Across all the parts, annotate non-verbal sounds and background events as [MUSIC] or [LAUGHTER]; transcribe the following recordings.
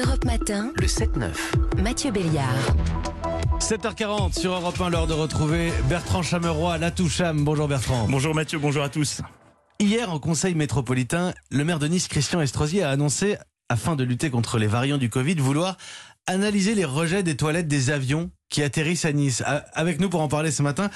Europe Matin, Le 7-9. Mathieu Béliard. 7h40 sur Europe 1, l'heure de retrouver Bertrand Chameroy, la Toucham. Bonjour Bertrand. Bonjour Mathieu, bonjour à tous. Hier, en conseil métropolitain, le maire de Nice, Christian Estrosi, a annoncé, afin de lutter contre les variants du Covid, vouloir analyser les rejets des toilettes des avions qui atterrissent à Nice. Avec nous pour en parler ce matin,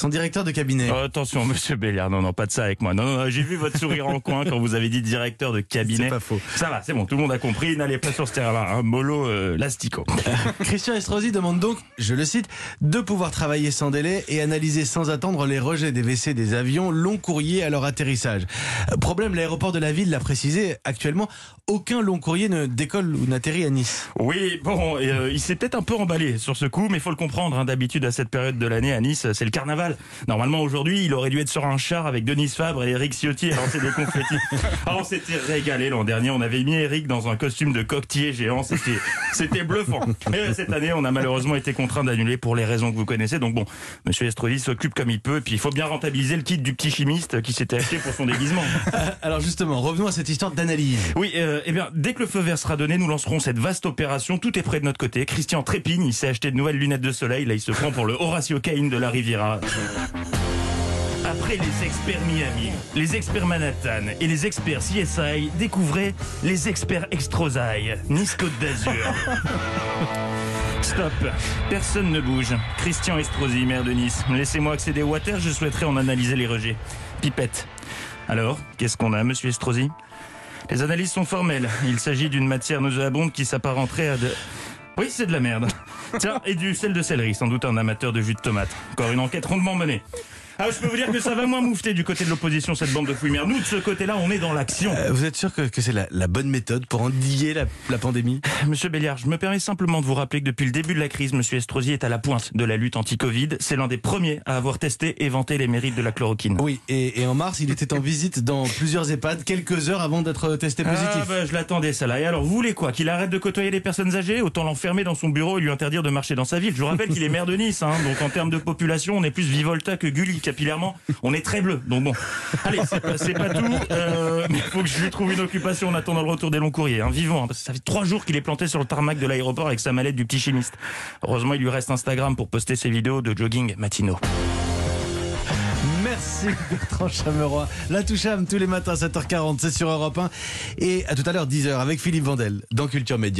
son directeur de cabinet. Oh, attention monsieur Béliard, non, non, pas de ça avec moi. Non, non, j'ai vu votre sourire en coin quand vous avez dit directeur de cabinet. C'est pas faux. Ça va, c'est bon, tout le monde a compris, n'allez pas sur ce terrain-là, hein, mollo euh, l'astico. [LAUGHS] Christian Estrosi demande donc, je le cite, de pouvoir travailler sans délai et analyser sans attendre les rejets des WC des avions long courrier à leur atterrissage. Euh, Problème, l'aéroport de la ville l'a précisé, actuellement, aucun long courrier ne décolle ou n'atterrit à Nice. Oui, bon, euh, il s'est peut-être un peu emballé sur ce coup, mais il faut le comprendre, hein, d'habitude à cette période de l'année à Nice, c'est le carnaval. Normalement aujourd'hui, il aurait dû être sur un char avec Denise Fabre et Eric Ciotti à lancer des confettis. [LAUGHS] Ah, on s'était régalé l'an dernier, on avait mis Eric dans un costume de coquetier géant, c'était c'était bluffant. Mais cette année, on a malheureusement été contraint d'annuler pour les raisons que vous connaissez. Donc bon, Monsieur Estrosi s'occupe comme il peut, et puis il faut bien rentabiliser le kit du petit chimiste qui s'était acheté pour son déguisement. Euh, [LAUGHS] Alors justement, revenons à cette histoire d'analyse. Oui, euh, eh bien, dès que le feu vert sera donné, nous lancerons cette vaste opération. Tout est prêt de notre côté. Christian trépigne, il s'est acheté de nouvelles lunettes de soleil. Là, il se prend pour le Horacio Cain de la Riviera. Après les experts Miami, les experts Manhattan et les experts CSI, découvrez les experts Extrosaille, Nice Côte d'Azur. [LAUGHS] Stop, personne ne bouge. Christian Estrosi, maire de Nice. Laissez-moi accéder au water, je souhaiterais en analyser les rejets. Pipette. Alors, qu'est-ce qu'on a, monsieur Estrosi? Les analyses sont formelles. Il s'agit d'une matière nauséabonde qui s'apparenterait à de... Oui, c'est de la merde. Tiens, et du sel de céleri, sans doute un amateur de jus de tomate. Encore une enquête rondement menée. Ah, je peux vous dire que ça va moins moufter du côté de l'opposition, cette bande de fouilles Nous, de ce côté-là, on est dans l'action. Euh, vous êtes sûr que, que c'est la, la bonne méthode pour endiguer la, la pandémie? [LAUGHS] Monsieur Béliard, je me permets simplement de vous rappeler que depuis le début de la crise, Monsieur Estrosi est à la pointe de la lutte anti-Covid. C'est l'un des premiers à avoir testé et vanté les mérites de la chloroquine. Oui, et, et en mars, il était en visite dans plusieurs EHPAD quelques heures avant d'être testé positif. Ah bah, je l'attendais ça là. Et alors vous voulez quoi? Qu'il arrête de côtoyer les personnes âgées? Autant l'enfermer dans son bureau et lui interdire de marcher dans sa ville. Je vous rappelle qu'il est maire de Nice, hein, donc en termes de population, on est plus Vivolta que Gulli. On est très bleu. Donc bon, allez, c'est pas, tout. Euh, mais il faut que je lui trouve une occupation en attendant le retour des longs courriers. Hein, vivant, hein, parce que ça fait trois jours qu'il est planté sur le tarmac de l'aéroport avec sa mallette du petit chimiste. Heureusement, il lui reste Instagram pour poster ses vidéos de jogging matinaux. Merci Bertrand Chameroy. La Toucham tous les matins 7h40, c'est sur Europe 1. Et à tout à l'heure 10h avec Philippe Vandel dans Culture Média.